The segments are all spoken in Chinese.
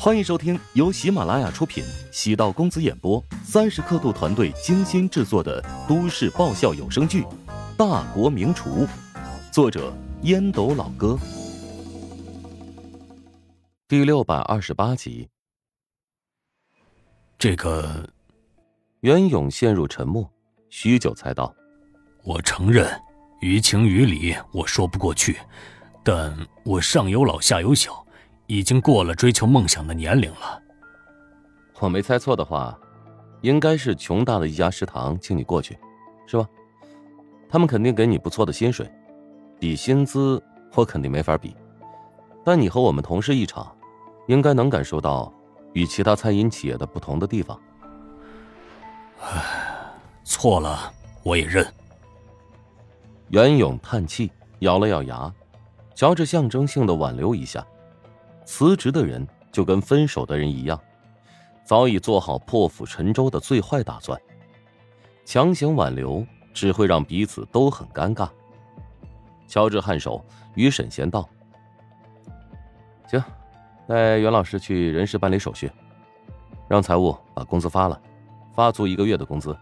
欢迎收听由喜马拉雅出品、喜道公子演播、三十刻度团队精心制作的都市爆笑有声剧《大国名厨》，作者烟斗老哥，第六百二十八集。这个，袁勇陷入沉默，许久才道：“我承认，于情于理，我说不过去，但我上有老，下有小。”已经过了追求梦想的年龄了。我没猜错的话，应该是穷大的一家食堂请你过去，是吧？他们肯定给你不错的薪水，比薪资我肯定没法比。但你和我们同事一场，应该能感受到与其他餐饮企业的不同的地方。唉，错了，我也认。袁勇叹气，咬了咬牙，乔治象征性的挽留一下。辞职的人就跟分手的人一样，早已做好破釜沉舟的最坏打算。强行挽留只会让彼此都很尴尬。乔治颔首，与沈贤道：“行，带袁老师去人事办理手续，让财务把工资发了，发足一个月的工资。”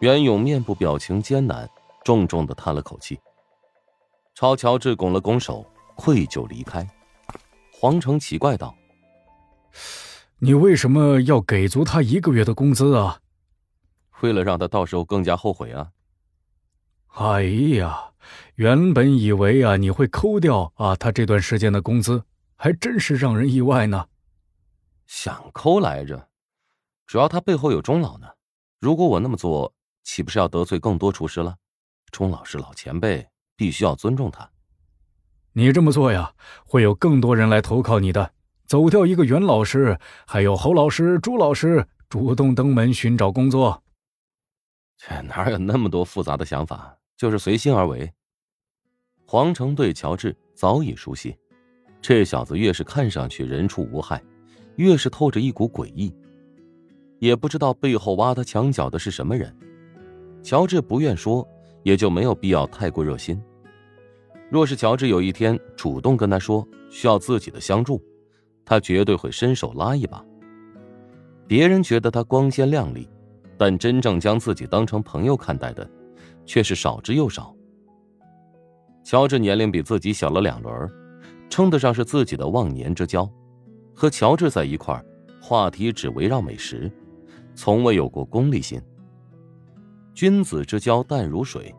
袁勇面部表情艰难，重重的叹了口气，朝乔治拱了拱手。愧疚离开，黄成奇怪道：“你为什么要给足他一个月的工资啊？为了让他到时候更加后悔啊！”哎呀，原本以为啊你会抠掉啊他这段时间的工资，还真是让人意外呢。想抠来着，主要他背后有钟老呢。如果我那么做，岂不是要得罪更多厨师了？钟老是老前辈，必须要尊重他。你这么做呀，会有更多人来投靠你的。走掉一个袁老师，还有侯老师、朱老师主动登门寻找工作。这哪有那么多复杂的想法？就是随心而为。黄成对乔治早已熟悉，这小子越是看上去人畜无害，越是透着一股诡异。也不知道背后挖他墙角的是什么人。乔治不愿说，也就没有必要太过热心。若是乔治有一天主动跟他说需要自己的相助，他绝对会伸手拉一把。别人觉得他光鲜亮丽，但真正将自己当成朋友看待的，却是少之又少。乔治年龄比自己小了两轮，称得上是自己的忘年之交。和乔治在一块儿，话题只围绕美食，从未有过功利心。君子之交淡如水，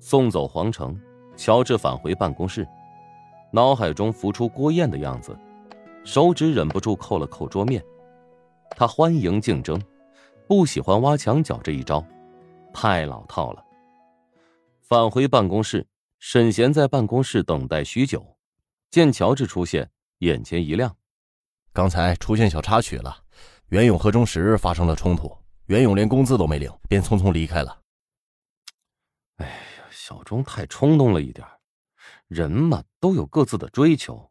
送走黄成。乔治返回办公室，脑海中浮出郭燕的样子，手指忍不住扣了扣桌面。他欢迎竞争，不喜欢挖墙脚这一招，太老套了。返回办公室，沈贤在办公室等待许久，见乔治出现，眼前一亮。刚才出现小插曲了，袁勇和钟石发生了冲突，袁勇连工资都没领，便匆匆离开了。哎。小钟太冲动了一点人嘛都有各自的追求，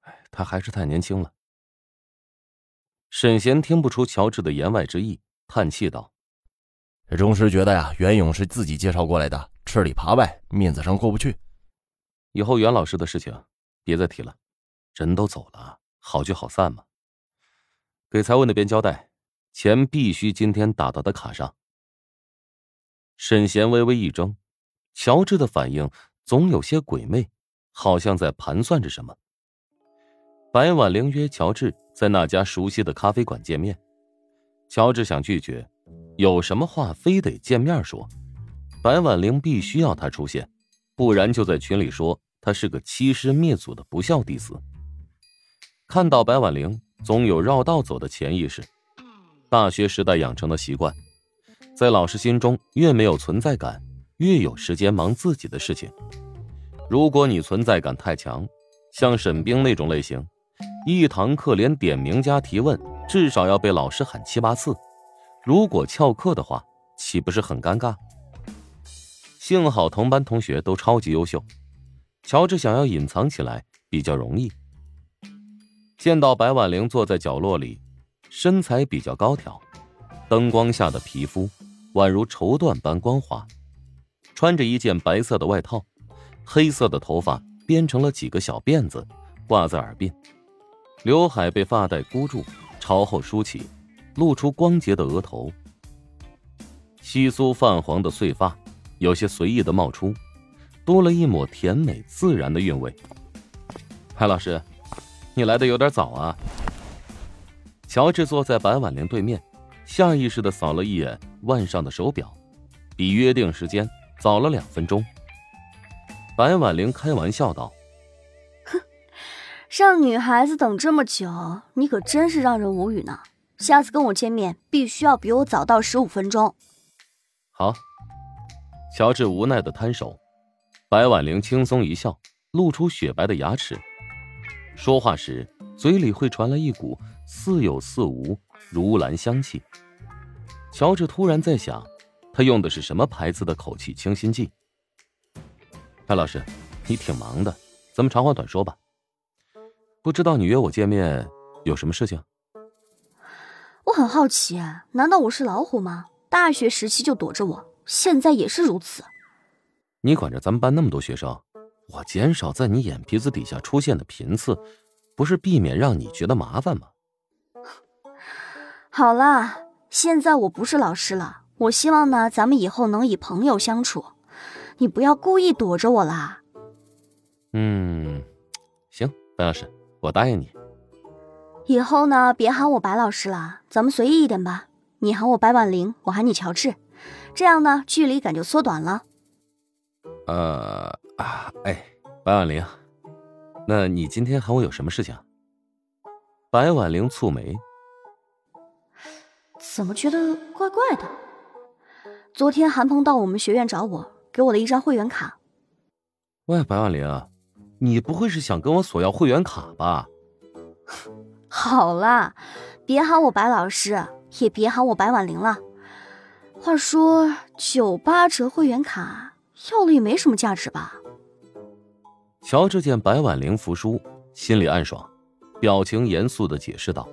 哎，他还是太年轻了。沈贤听不出乔治的言外之意，叹气道：“这钟师觉得呀，袁勇是自己介绍过来的，吃里扒外，面子上过不去。以后袁老师的事情别再提了，人都走了，好聚好散嘛。给财务那边交代，钱必须今天打到他卡上。”沈贤微微一怔。乔治的反应总有些鬼魅，好像在盘算着什么。白婉玲约乔治在那家熟悉的咖啡馆见面，乔治想拒绝，有什么话非得见面说。白婉玲必须要他出现，不然就在群里说他是个欺师灭祖的不孝弟子。看到白婉玲，总有绕道走的潜意识，大学时代养成的习惯，在老师心中越没有存在感。越有时间忙自己的事情。如果你存在感太强，像沈冰那种类型，一堂课连点名加提问，至少要被老师喊七八次。如果翘课的话，岂不是很尴尬？幸好同班同学都超级优秀，乔治想要隐藏起来比较容易。见到白婉玲坐在角落里，身材比较高挑，灯光下的皮肤宛如绸缎般光滑。穿着一件白色的外套，黑色的头发编成了几个小辫子，挂在耳边。刘海被发带箍住，朝后梳起，露出光洁的额头。稀疏泛黄的碎发，有些随意的冒出，多了一抹甜美自然的韵味。白老师，你来的有点早啊。乔治坐在白婉玲对面，下意识的扫了一眼腕上的手表，比约定时间早了两分钟。白婉玲开玩笑道：“哼，让女孩子等这么久，你可真是让人无语呢。下次跟我见面，必须要比我早到十五分钟。”好。乔治无奈的摊手，白婉玲轻松一笑，露出雪白的牙齿，说话时嘴里会传来一股。似有似无，如兰香气。乔治突然在想，他用的是什么牌子的口气清新剂？白老师，你挺忙的，咱们长话短说吧。不知道你约我见面有什么事情？我很好奇，难道我是老虎吗？大学时期就躲着我，现在也是如此。你管着咱们班那么多学生，我减少在你眼皮子底下出现的频次，不是避免让你觉得麻烦吗？好了，现在我不是老师了。我希望呢，咱们以后能以朋友相处。你不要故意躲着我啦。嗯，行，白老师，我答应你。以后呢，别喊我白老师了，咱们随意一点吧。你喊我白婉玲，我喊你乔治，这样呢，距离感就缩短了。呃啊，哎，白婉玲，那你今天喊我有什么事情？白婉玲蹙眉。怎么觉得怪怪的？昨天韩鹏到我们学院找我，给我了一张会员卡。喂，白婉玲，你不会是想跟我索要会员卡吧？好啦，别喊我白老师，也别喊我白婉玲了。话说，九八折会员卡要了也没什么价值吧？乔治见白婉玲服输，心里暗爽，表情严肃的解释道。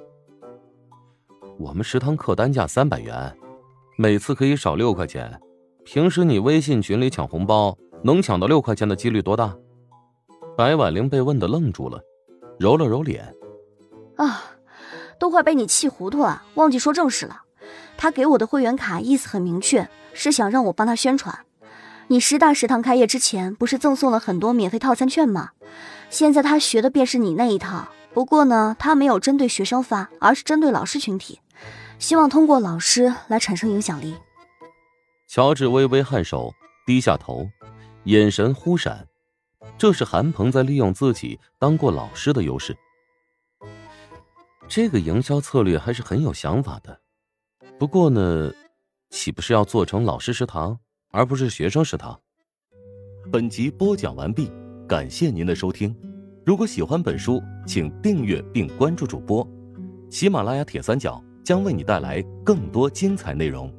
我们食堂客单价三百元，每次可以少六块钱。平时你微信群里抢红包，能抢到六块钱的几率多大？白婉玲被问的愣住了，揉了揉脸，啊，都快被你气糊涂了，忘记说正事了。他给我的会员卡意思很明确，是想让我帮他宣传。你师大食堂开业之前不是赠送了很多免费套餐券吗？现在他学的便是你那一套，不过呢，他没有针对学生发，而是针对老师群体。希望通过老师来产生影响力。乔治微微颔首，低下头，眼神忽闪。这是韩鹏在利用自己当过老师的优势。这个营销策略还是很有想法的。不过呢，岂不是要做成老师食堂，而不是学生食堂？本集播讲完毕，感谢您的收听。如果喜欢本书，请订阅并关注主播。喜马拉雅铁三角。将为你带来更多精彩内容。